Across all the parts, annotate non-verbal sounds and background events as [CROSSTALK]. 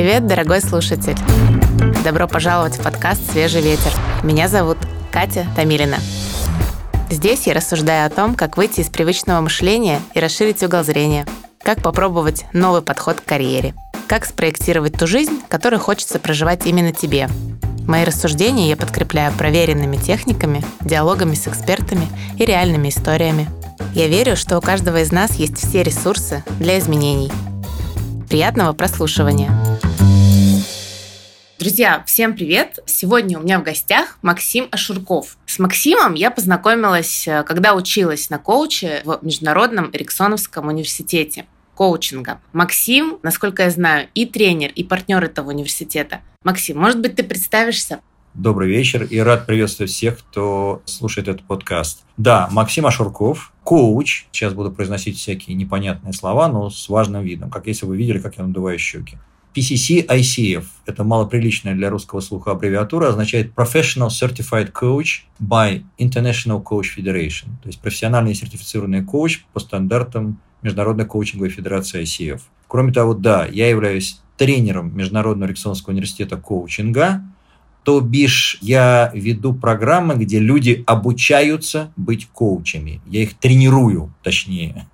Привет, дорогой слушатель! Добро пожаловать в подкаст «Свежий ветер». Меня зовут Катя Тамилина. Здесь я рассуждаю о том, как выйти из привычного мышления и расширить угол зрения, как попробовать новый подход к карьере, как спроектировать ту жизнь, которую хочется проживать именно тебе. Мои рассуждения я подкрепляю проверенными техниками, диалогами с экспертами и реальными историями. Я верю, что у каждого из нас есть все ресурсы для изменений. Приятного прослушивания! Друзья, всем привет! Сегодня у меня в гостях Максим Ашурков. С Максимом я познакомилась, э, когда училась на коуче в Международном Эриксоновском университете коучинга. Максим, насколько я знаю, и тренер, и партнер этого университета. Максим, может быть, ты представишься? Добрый вечер и рад приветствовать всех, кто слушает этот подкаст. Да, Максим Ашурков, коуч. Сейчас буду произносить всякие непонятные слова, но с важным видом, как если вы видели, как я надуваю щеки. PCC ICF – это малоприличная для русского слуха аббревиатура, означает Professional Certified Coach by International Coach Federation, то есть профессиональный сертифицированный коуч по стандартам Международной коучинговой федерации ICF. Кроме того, да, я являюсь тренером Международного Рексонского университета коучинга, то бишь я веду программы, где люди обучаются быть коучами. Я их тренирую, точнее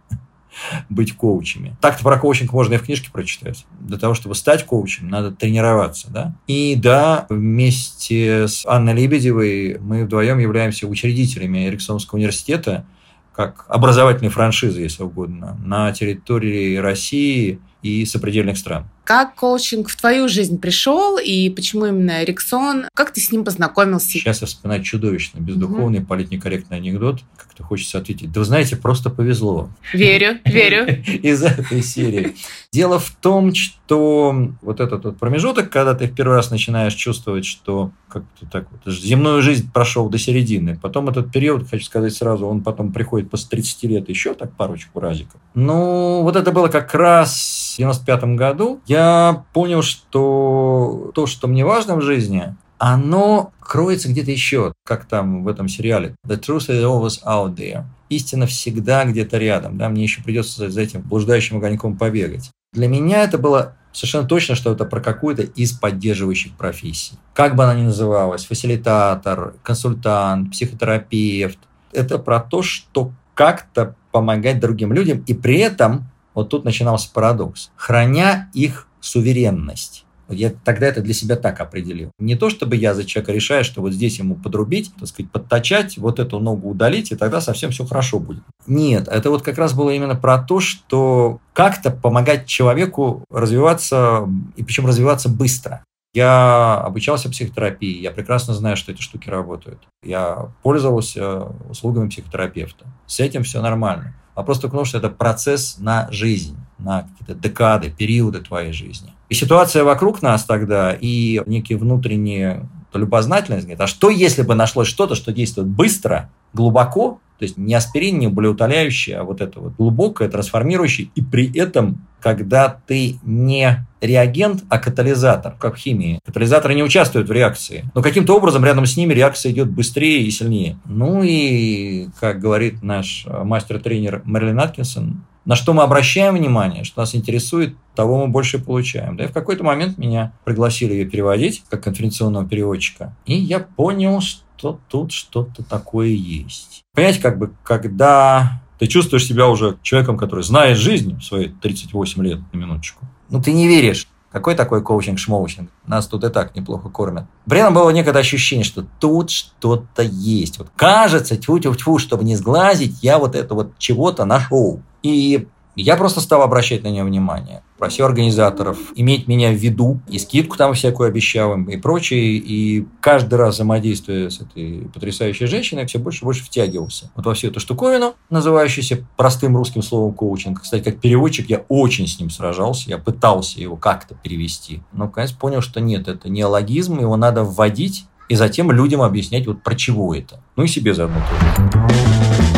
быть коучами. Так-то про коучинг можно и в книжке прочитать. Для того, чтобы стать коучем, надо тренироваться. Да? И да, вместе с Анной Лебедевой мы вдвоем являемся учредителями Эриксонского университета, как образовательной франшизы, если угодно, на территории России и сопредельных стран. Как коучинг в твою жизнь пришел и почему именно Эриксон? Как ты с ним познакомился? Сейчас я вспоминаю чудовищно бездуховный, угу. политнекорректный анекдот. Как-то хочется ответить. Да вы знаете, просто повезло. Верю, [LAUGHS] верю. Из этой серии. Дело в том, что вот этот вот промежуток, когда ты в первый раз начинаешь чувствовать, что как-то так вот земную жизнь прошел до середины. Потом этот период, хочу сказать сразу, он потом приходит после 30 лет еще так парочку разиков. Ну, вот это было как раз в 95 году. Я понял, что то, что мне важно в жизни, оно кроется где-то еще, как там в этом сериале. The truth is always out there. Истина всегда где-то рядом. Да? Мне еще придется за этим блуждающим огоньком побегать. Для меня это было совершенно точно, что это про какую-то из поддерживающих профессий. Как бы она ни называлась, фасилитатор, консультант, психотерапевт. Это про то, что как-то помогать другим людям и при этом вот тут начинался парадокс. Храня их суверенность. Я тогда это для себя так определил. Не то, чтобы я за человека решаю, что вот здесь ему подрубить, так сказать, подтачать, вот эту ногу удалить, и тогда совсем все хорошо будет. Нет, это вот как раз было именно про то, что как-то помогать человеку развиваться, и причем развиваться быстро. Я обучался психотерапии, я прекрасно знаю, что эти штуки работают. Я пользовался услугами психотерапевта. С этим все нормально. Вопрос только в том, что это процесс на жизнь, на какие-то декады, периоды твоей жизни. И ситуация вокруг нас тогда, и некие внутренние любознательность говорит, а что если бы нашлось что-то, что действует быстро, глубоко, то есть не аспирин, не болеутоляющий, а вот это вот глубокое, трансформирующее, и при этом, когда ты не реагент, а катализатор, как в химии. Катализаторы не участвуют в реакции, но каким-то образом рядом с ними реакция идет быстрее и сильнее. Ну и, как говорит наш мастер-тренер Мерлин Аткинсон, на что мы обращаем внимание, что нас интересует, того мы больше получаем. Да и в какой-то момент меня пригласили ее переводить, как конференционного переводчика, и я понял, что тут что-то такое есть. Понимаете, как бы, когда ты чувствуешь себя уже человеком, который знает жизнь в свои 38 лет, на минуточку, ну ты не веришь, какой такой коучинг-шмоучинг? Нас тут и так неплохо кормят. При этом было некое ощущение, что тут что-то есть. Вот кажется, тьфу-тьфу-тьфу, чтобы не сглазить, я вот это вот чего-то нашел. И я просто стал обращать на нее внимание. Просил организаторов иметь меня в виду, и скидку там всякую обещал им, и прочее. И каждый раз взаимодействуя с этой потрясающей женщиной, все больше и больше втягивался вот во всю эту штуковину, называющуюся простым русским словом коучинг. Кстати, как переводчик я очень с ним сражался, я пытался его как-то перевести. Но, конечно, понял, что нет, это не логизм, его надо вводить, и затем людям объяснять, вот про чего это. Ну и себе заодно тоже.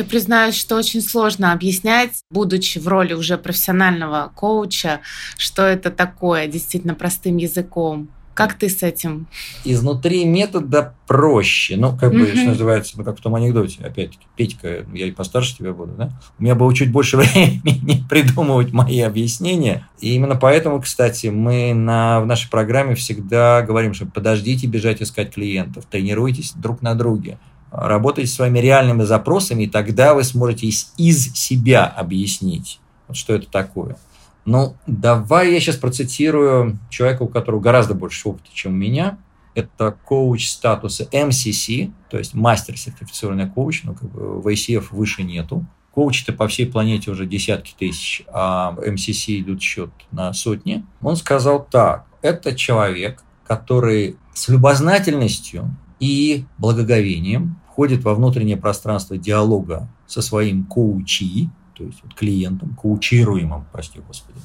Я признаюсь, что очень сложно объяснять, будучи в роли уже профессионального коуча, что это такое действительно простым языком. Как ты с этим? Изнутри метода проще. Ну, как бы, что называется, ну, как в том анекдоте, опять-таки, Петька, я и постарше тебя буду, да? У меня было чуть больше [LAUGHS] времени придумывать мои объяснения. И именно поэтому, кстати, мы на, в нашей программе всегда говорим, что подождите бежать искать клиентов, тренируйтесь друг на друге работайте своими реальными запросами, и тогда вы сможете из, из себя объяснить, вот что это такое. Ну, давай я сейчас процитирую человека, у которого гораздо больше опыта, чем у меня. Это коуч статуса MCC, то есть мастер сертифицированный коуч, но как бы в ICF выше нету. Коучи-то по всей планете уже десятки тысяч, а MCC идут счет на сотни. Он сказал так, это человек, который с любознательностью и благоговением входит во внутреннее пространство диалога со своим коучи, то есть вот клиентом, коучируемым, прости господи,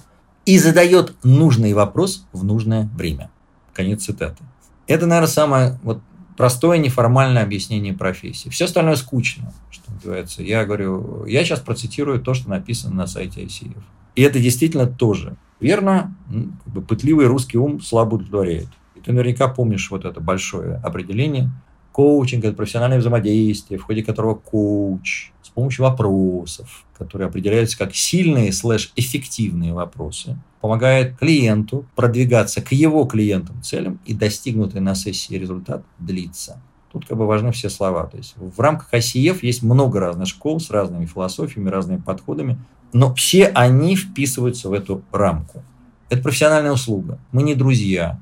и задает нужный вопрос в нужное время. Конец цитаты. Это, наверное, самое вот простое неформальное объяснение профессии. Все остальное скучно, что называется. Я говорю, я сейчас процитирую то, что написано на сайте ICF. И это действительно тоже верно. Как бы пытливый русский ум слабо удовлетворяет. Ты наверняка помнишь вот это большое определение. Коучинг – это профессиональное взаимодействие, в ходе которого коуч с помощью вопросов которые определяются как сильные слэш-эффективные вопросы, помогает клиенту продвигаться к его клиентам целям и достигнутый на сессии результат длится. Тут как бы важны все слова. То есть в рамках ICF есть много разных школ с разными философиями, разными подходами, но все они вписываются в эту рамку. Это профессиональная услуга. Мы не друзья,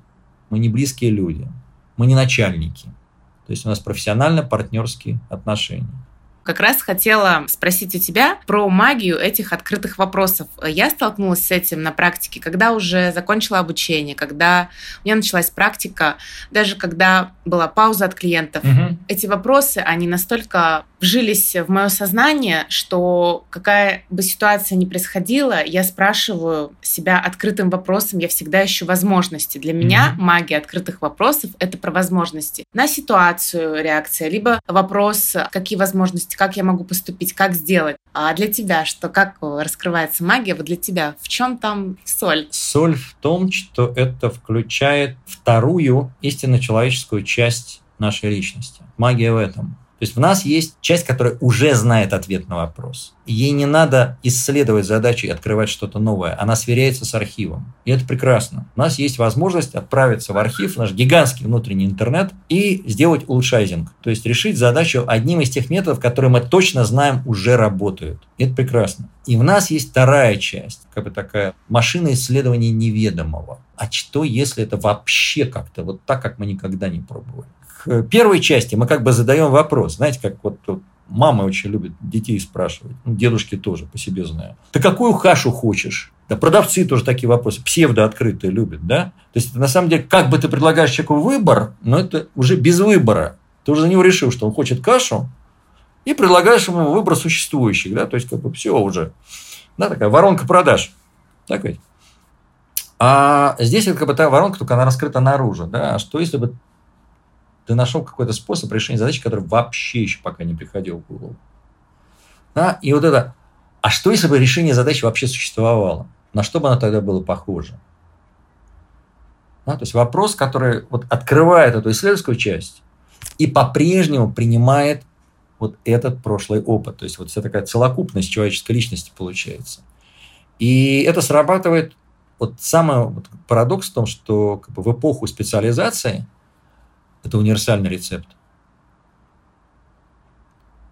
мы не близкие люди, мы не начальники. То есть у нас профессионально-партнерские отношения. Как раз хотела спросить у тебя про магию этих открытых вопросов. Я столкнулась с этим на практике, когда уже закончила обучение, когда у меня началась практика, даже когда была пауза от клиентов. Угу. Эти вопросы, они настолько вжились в мое сознание, что какая бы ситуация ни происходила, я спрашиваю себя открытым вопросом, я всегда ищу возможности. Для меня mm-hmm. магия открытых вопросов — это про возможности. На ситуацию реакция, либо вопрос, какие возможности, как я могу поступить, как сделать. А для тебя что, как раскрывается магия? Вот для тебя в чем там соль? Соль в том, что это включает вторую истинно человеческую часть нашей личности. Магия в этом. То есть в нас есть часть, которая уже знает ответ на вопрос. Ей не надо исследовать задачи и открывать что-то новое. Она сверяется с архивом. И это прекрасно. У нас есть возможность отправиться в архив, наш гигантский внутренний интернет, и сделать улучшайзинг. То есть решить задачу одним из тех методов, которые мы точно знаем уже работают. И это прекрасно. И в нас есть вторая часть, как бы такая машина исследования неведомого. А что, если это вообще как-то вот так, как мы никогда не пробовали? К первой части мы как бы задаем вопрос. Знаете, как вот, мама очень любит детей спрашивать, ну, дедушки тоже по себе знаю. Ты какую кашу хочешь? Да, продавцы тоже такие вопросы, псевдооткрытые любят, да? То есть, на самом деле, как бы ты предлагаешь человеку выбор, но это уже без выбора. Ты уже за него решил, что он хочет кашу, и предлагаешь ему выбор существующих, да? То есть, как бы все уже. Да, такая воронка продаж. Так ведь? А здесь это как бы та воронка, только она раскрыта наружу. Да? А что если бы ты нашел какой-то способ решения задачи, который вообще еще пока не приходил в голову. Да? И вот это, а что если бы решение задачи вообще существовало? На что бы оно тогда было похоже? Да? То есть вопрос, который вот открывает эту исследовательскую часть и по-прежнему принимает вот этот прошлый опыт. То есть вот вся такая целокупность человеческой личности получается. И это срабатывает, вот самый вот парадокс в том, что как бы в эпоху специализации – это универсальный рецепт.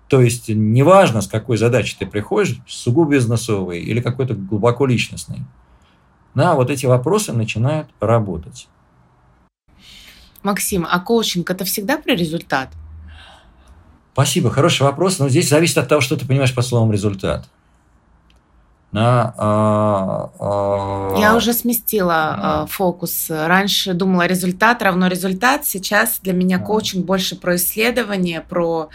То есть неважно, с какой задачей ты приходишь, сугубо бизнесовой или какой-то глубоко личностной, да, вот эти вопросы начинают работать. Максим, а коучинг это всегда про результат? Спасибо, хороший вопрос, но здесь зависит от того, что ты понимаешь по словам результат. Да, а, а... Я уже сместила а. фокус. Раньше думала, результат равно результат. Сейчас для меня коучинг больше про исследование, про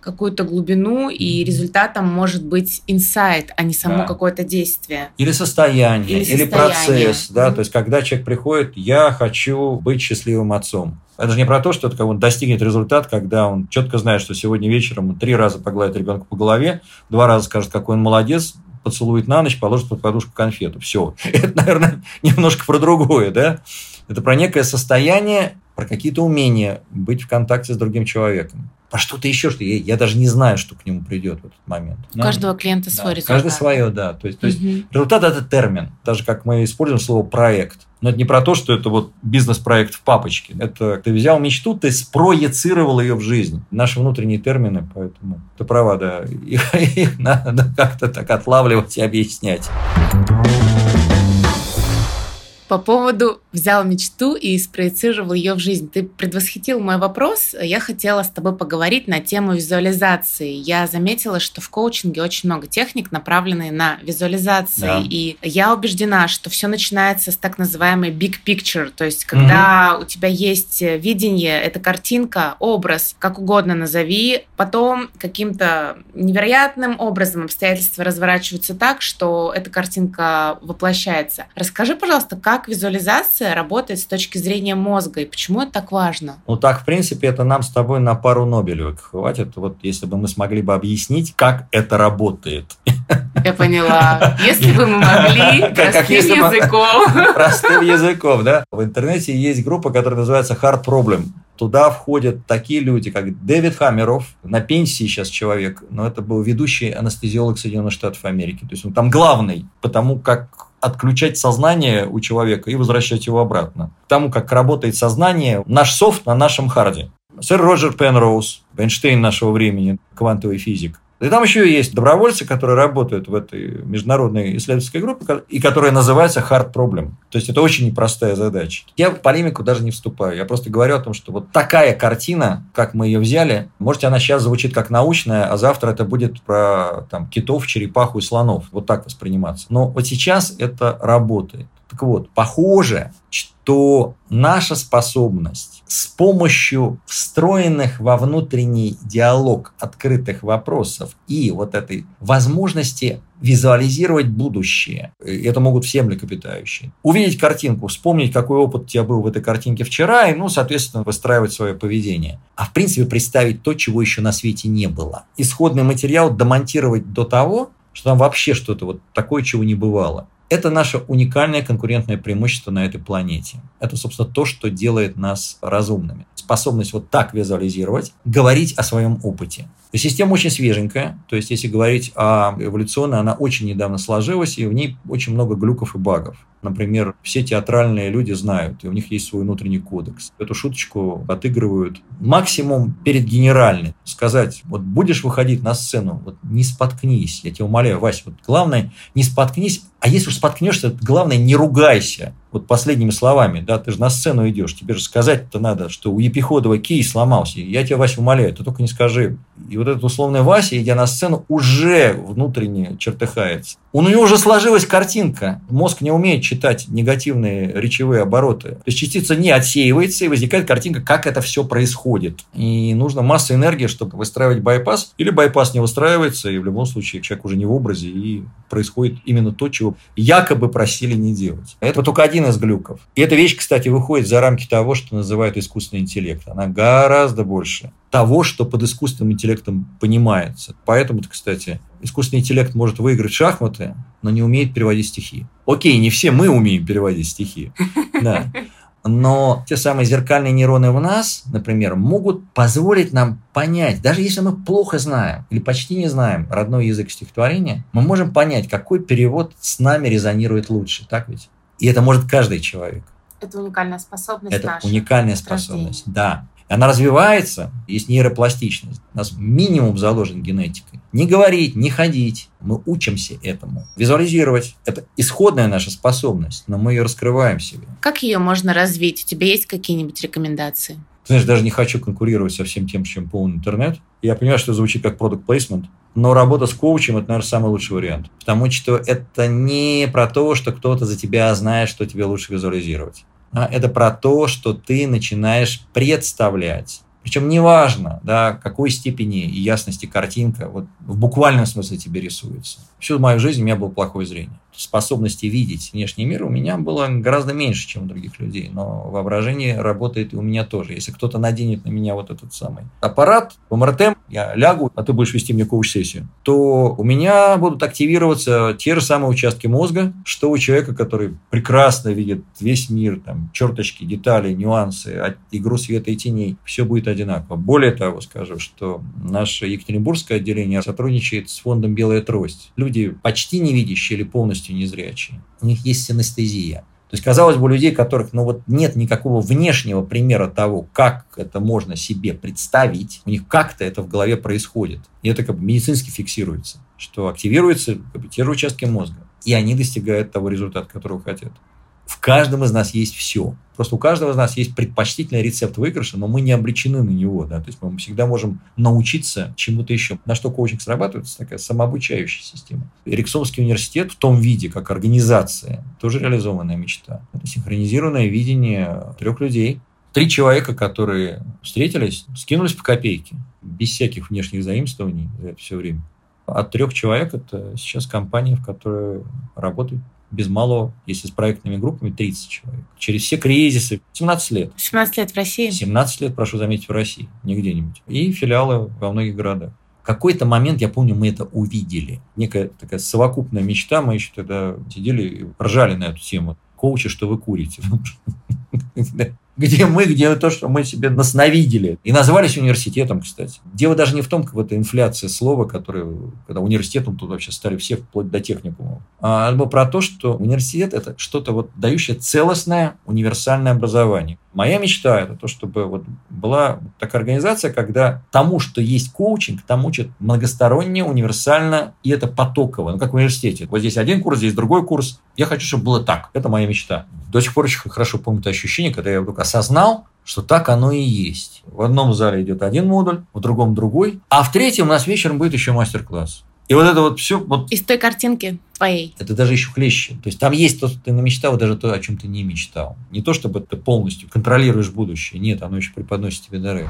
какую-то глубину, и результатом может быть инсайт, а не само да. какое-то действие. Или состояние, или, или процесс. Да? Mm-hmm. То есть, когда человек приходит, я хочу быть счастливым отцом. Это же не про то, что это он достигнет результат, когда он четко знает, что сегодня вечером три раза погладит ребенка по голове, два раза скажет, какой он молодец, поцелует на ночь, положит под подушку конфету. Все. [LAUGHS] Это, наверное, немножко про другое, да? Это про некое состояние, про какие-то умения быть в контакте с другим человеком. Про что-то еще, что я, я даже не знаю, что к нему придет в этот момент. У да? каждого клиента да, свой результат. Каждый свое, да. То есть, то есть угу. результат – это термин. Даже как мы используем слово «проект». Но это не про то, что это вот бизнес-проект в папочке. Это ты взял мечту, ты спроецировал ее в жизнь. Наши внутренние термины, поэтому ты права, да. Их, [LAUGHS] их надо как-то так отлавливать и объяснять. По поводу взял мечту и спроецировал ее в жизнь. Ты предвосхитил мой вопрос. Я хотела с тобой поговорить на тему визуализации. Я заметила, что в коучинге очень много техник, направленные на визуализации. Да. И я убеждена, что все начинается с так называемой big picture. То есть, когда угу. у тебя есть видение, это картинка, образ, как угодно назови, потом каким-то невероятным образом обстоятельства разворачиваются так, что эта картинка воплощается. Расскажи, пожалуйста, как как визуализация работает с точки зрения мозга и почему это так важно? Ну так, в принципе, это нам с тобой на пару Нобелевых хватит. Вот если бы мы смогли бы объяснить, как это работает. Я поняла. Если бы мы могли простым языком. Простым языком, да. В интернете есть группа, которая называется Hard Problem. Туда входят такие люди, как Дэвид Хаммеров, на пенсии сейчас человек, но это был ведущий анестезиолог Соединенных Штатов Америки. То есть он там главный, потому как отключать сознание у человека и возвращать его обратно. К тому, как работает сознание, наш софт на нашем харде. Сэр Роджер Пенроуз, Эйнштейн нашего времени, квантовый физик, и там еще есть добровольцы, которые работают в этой международной исследовательской группе, и которая называется Hard Problem. То есть это очень непростая задача. Я в полемику даже не вступаю. Я просто говорю о том, что вот такая картина, как мы ее взяли, может, она сейчас звучит как научная, а завтра это будет про там, китов, черепаху и слонов. Вот так восприниматься. Но вот сейчас это работает. Так вот, похоже, что наша способность с помощью встроенных во внутренний диалог открытых вопросов и вот этой возможности визуализировать будущее. Это могут все млекопитающие. Увидеть картинку, вспомнить, какой опыт у тебя был в этой картинке вчера, и, ну, соответственно, выстраивать свое поведение. А в принципе представить то, чего еще на свете не было. Исходный материал домонтировать до того, что там вообще что-то вот такое, чего не бывало. Это наше уникальное конкурентное преимущество на этой планете. Это, собственно, то, что делает нас разумными. Способность вот так визуализировать, говорить о своем опыте. Система очень свеженькая, то есть если говорить о эволюционной, она очень недавно сложилась, и в ней очень много глюков и багов. Например, все театральные люди знают, и у них есть свой внутренний кодекс. Эту шуточку отыгрывают максимум перед генеральной. Сказать, вот будешь выходить на сцену, вот не споткнись, я тебя умоляю, Вася, вот главное, не споткнись, а если уж споткнешься, главное, не ругайся вот последними словами, да, ты же на сцену идешь, тебе же сказать-то надо, что у Епиходова кий сломался. Я тебя, Вася, умоляю, ты только не скажи. И вот этот условный Вася, идя на сцену, уже внутренне чертыхается. У него уже сложилась картинка. Мозг не умеет читать негативные речевые обороты. То есть частица не отсеивается, и возникает картинка, как это все происходит. И нужно масса энергии, чтобы выстраивать байпас. Или байпас не выстраивается, и в любом случае человек уже не в образе, и происходит именно то, чего якобы просили не делать. Это только один один из глюков. И эта вещь, кстати, выходит за рамки того, что называют искусственный интеллект. Она гораздо больше того, что под искусственным интеллектом понимается. Поэтому, кстати, искусственный интеллект может выиграть шахматы, но не умеет переводить стихи. Окей, не все мы умеем переводить стихи. [LAUGHS] Да. Но те самые зеркальные нейроны в нас, например, могут позволить нам понять, даже если мы плохо знаем или почти не знаем родной язык стихотворения, мы можем понять, какой перевод с нами резонирует лучше. Так ведь? И это может каждый человек. Это уникальная способность Это наша. уникальная способность, да. Она развивается, есть нейропластичность. У нас минимум заложен генетикой. Не говорить, не ходить. Мы учимся этому. Визуализировать – это исходная наша способность, но мы ее раскрываем себе. Как ее можно развить? У тебя есть какие-нибудь рекомендации? Знаешь, даже не хочу конкурировать со всем тем, чем полон интернет. Я понимаю, что это звучит как продукт placement, но работа с коучем – это, наверное, самый лучший вариант. Потому что это не про то, что кто-то за тебя знает, что тебе лучше визуализировать. А это про то, что ты начинаешь представлять. Причем неважно, да, какой степени и ясности картинка вот, в буквальном смысле тебе рисуется. Всю мою жизнь у меня было плохое зрение способности видеть внешний мир у меня было гораздо меньше, чем у других людей. Но воображение работает и у меня тоже. Если кто-то наденет на меня вот этот самый аппарат, в МРТ, я лягу, а ты будешь вести мне коуч-сессию, то у меня будут активироваться те же самые участки мозга, что у человека, который прекрасно видит весь мир, там, черточки, детали, нюансы, игру света и теней. Все будет одинаково. Более того, скажу, что наше Екатеринбургское отделение сотрудничает с фондом «Белая трость». Люди почти не видящие или полностью незрячие. У них есть синестезия. То есть, казалось бы, у людей, которых ну, вот нет никакого внешнего примера того, как это можно себе представить, у них как-то это в голове происходит. И это как бы медицински фиксируется, что активируются как бы, те же участки мозга, и они достигают того результата, которого хотят. В каждом из нас есть все. Просто у каждого из нас есть предпочтительный рецепт выигрыша, но мы не обречены на него. Да? То есть мы всегда можем научиться чему-то еще. На что коучинг срабатывает, это такая самообучающая система. Эриксонский университет в том виде, как организация, тоже реализованная мечта. Это синхронизированное видение трех людей, Три человека, которые встретились, скинулись по копейке, без всяких внешних заимствований за это все время. От трех человек это сейчас компания, в которой работают без малого, если с проектными группами, 30 человек. Через все кризисы. 17 лет. 17 лет в России? 17 лет, прошу заметить, в России, не где-нибудь. И филиалы во многих городах. В какой-то момент, я помню, мы это увидели. Некая такая совокупная мечта. Мы еще тогда сидели и ржали на эту тему. Коучи, что вы курите. [LAUGHS] где мы, где то, что мы себе насновидели. И назвались университетом, кстати. Дело даже не в том, как вот инфляция слова, которое, когда университетом тут вообще стали все вплоть до техникума, а про то, что университет – это что-то вот дающее целостное универсальное образование. Моя мечта – это то, чтобы вот была такая организация, когда тому, что есть коучинг, там учат многосторонне, универсально, и это потоково. Ну, как в университете. Вот здесь один курс, здесь другой курс. Я хочу, чтобы было так. Это моя мечта. До сих пор очень хорошо помню это ощущение, когда я вдруг осознал, что так оно и есть. В одном зале идет один модуль, в другом другой, а в третьем у нас вечером будет еще мастер-класс. И вот это вот все... Вот, Из той картинки твоей. Это даже еще хлеще. То есть там есть то, что ты намечтал, даже то, о чем ты не мечтал. Не то, чтобы ты полностью контролируешь будущее. Нет, оно еще преподносит тебе дары.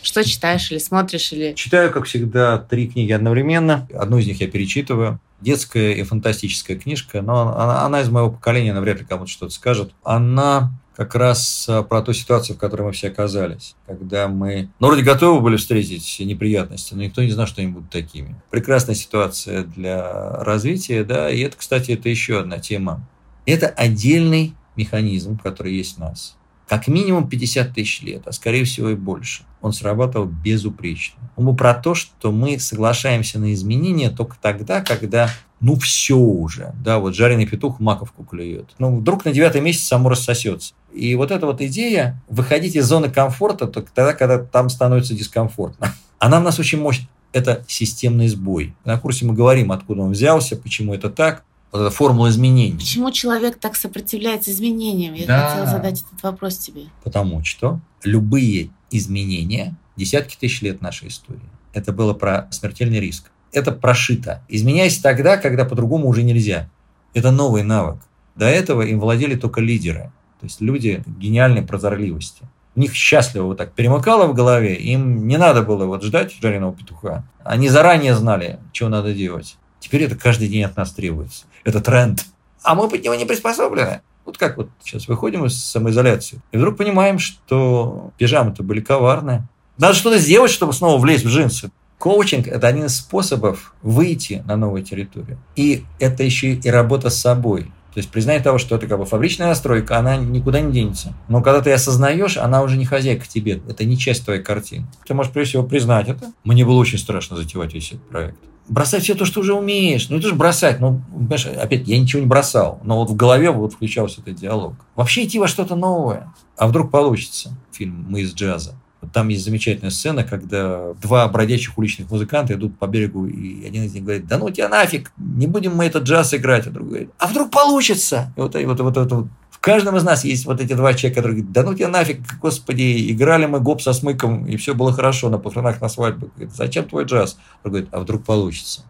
Что читаешь или смотришь? Или... Читаю, как всегда, три книги одновременно. Одну из них я перечитываю детская и фантастическая книжка, но она, она из моего поколения, она вряд ли кому-то что-то скажет. Она как раз а, про ту ситуацию, в которой мы все оказались, когда мы, ну, вроде готовы были встретить неприятности, но никто не знал, что они будут такими. Прекрасная ситуация для развития, да, и это, кстати, это еще одна тема. Это отдельный механизм, который есть в нас как минимум 50 тысяч лет, а скорее всего и больше. Он срабатывал безупречно. Он был про то, что мы соглашаемся на изменения только тогда, когда ну все уже, да, вот жареный петух маковку клюет. Ну, вдруг на девятый месяц само рассосется. И вот эта вот идея выходить из зоны комфорта только тогда, когда там становится дискомфортно. Она в нас очень мощная. Это системный сбой. На курсе мы говорим, откуда он взялся, почему это так вот эта формула изменений. Почему человек так сопротивляется изменениям? Я да. хотела задать этот вопрос тебе. Потому что любые изменения, десятки тысяч лет нашей истории, это было про смертельный риск. Это прошито. Изменяйся тогда, когда по-другому уже нельзя. Это новый навык. До этого им владели только лидеры. То есть люди гениальной прозорливости. У них счастливо вот так перемыкало в голове, им не надо было вот ждать жареного петуха. Они заранее знали, что надо делать. Теперь это каждый день от нас требуется. Это тренд. А мы под него не приспособлены. Вот как вот сейчас выходим из самоизоляции, и вдруг понимаем, что пижамы-то были коварные. Надо что-то сделать, чтобы снова влезть в джинсы. Коучинг – это один из способов выйти на новую территорию. И это еще и работа с собой. То есть признание того, что это как бы фабричная настройка, она никуда не денется. Но когда ты осознаешь, она уже не хозяйка тебе, это не часть твоей картины. Ты можешь прежде всего признать это. Мне было очень страшно затевать весь этот проект бросать все то, что уже умеешь. Ну, это же бросать. Ну, понимаешь, опять, я ничего не бросал. Но вот в голове вот включался этот диалог. Вообще идти во что-то новое. А вдруг получится? Фильм «Мы из джаза». Там есть замечательная сцена, когда два бродячих уличных музыканта идут по берегу, и один из них говорит, да ну тебя нафиг, не будем мы этот джаз играть. А другой говорит, а вдруг получится? И вот, и вот, вот, вот, вот в каждом из нас есть вот эти два человека, которые говорят, да ну тебя нафиг, господи, играли мы гоп со смыком, и все было хорошо на похоронах, на свадьбе. Говорит, Зачем твой джаз? Он говорит, а вдруг получится?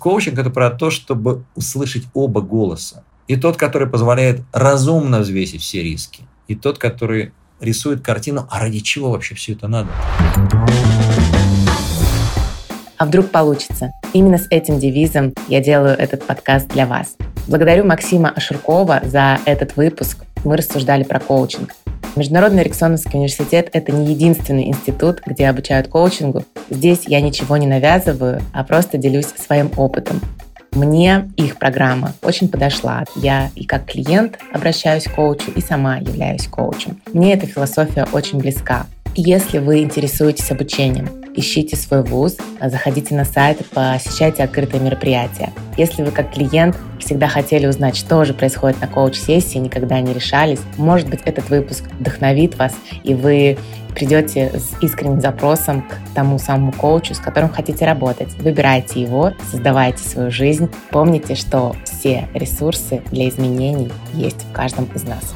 Коучинг – это про то, чтобы услышать оба голоса. И тот, который позволяет разумно взвесить все риски, и тот, который рисует картину, а ради чего вообще все это надо. А вдруг получится? Именно с этим девизом я делаю этот подкаст для вас. Благодарю Максима Ашуркова за этот выпуск. Мы рассуждали про коучинг. Международный Эриксоновский университет – это не единственный институт, где обучают коучингу. Здесь я ничего не навязываю, а просто делюсь своим опытом. Мне их программа очень подошла. Я и как клиент обращаюсь к коучу, и сама являюсь коучем. Мне эта философия очень близка. Если вы интересуетесь обучением, ищите свой вуз, заходите на сайт, посещайте открытые мероприятия. Если вы как клиент всегда хотели узнать, что же происходит на коуч-сессии, никогда не решались, может быть, этот выпуск вдохновит вас, и вы придете с искренним запросом к тому самому коучу, с которым хотите работать. Выбирайте его, создавайте свою жизнь. Помните, что все ресурсы для изменений есть в каждом из нас.